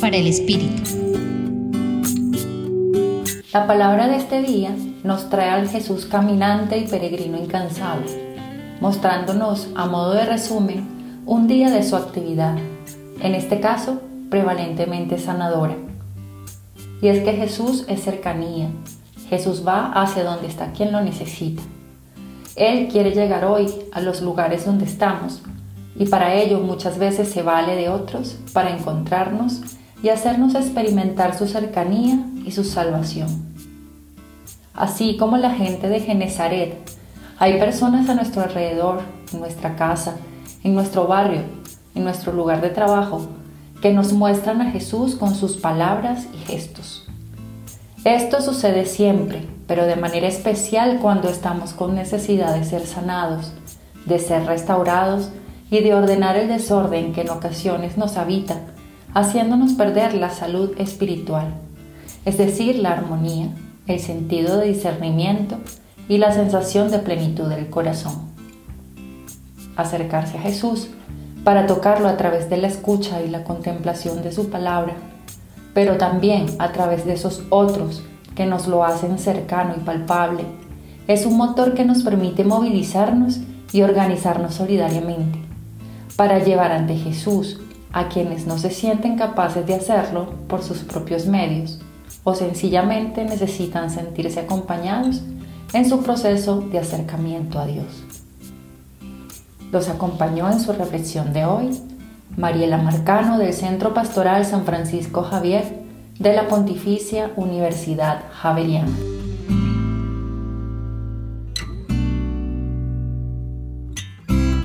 Para el Espíritu. La palabra de este día nos trae al Jesús caminante y peregrino incansable, mostrándonos, a modo de resumen, un día de su actividad, en este caso prevalentemente sanadora. Y es que Jesús es cercanía, Jesús va hacia donde está quien lo necesita. Él quiere llegar hoy a los lugares donde estamos y para ello muchas veces se vale de otros para encontrarnos y hacernos experimentar su cercanía y su salvación. Así como la gente de Genezaret, hay personas a nuestro alrededor, en nuestra casa, en nuestro barrio, en nuestro lugar de trabajo, que nos muestran a Jesús con sus palabras y gestos. Esto sucede siempre, pero de manera especial cuando estamos con necesidad de ser sanados, de ser restaurados y de ordenar el desorden que en ocasiones nos habita, haciéndonos perder la salud espiritual, es decir, la armonía, el sentido de discernimiento y la sensación de plenitud del corazón. Acercarse a Jesús para tocarlo a través de la escucha y la contemplación de su palabra, pero también a través de esos otros que nos lo hacen cercano y palpable, es un motor que nos permite movilizarnos y organizarnos solidariamente para llevar ante Jesús a quienes no se sienten capaces de hacerlo por sus propios medios o sencillamente necesitan sentirse acompañados en su proceso de acercamiento a Dios. Los acompañó en su reflexión de hoy Mariela Marcano del Centro Pastoral San Francisco Javier de la Pontificia Universidad Javeriana.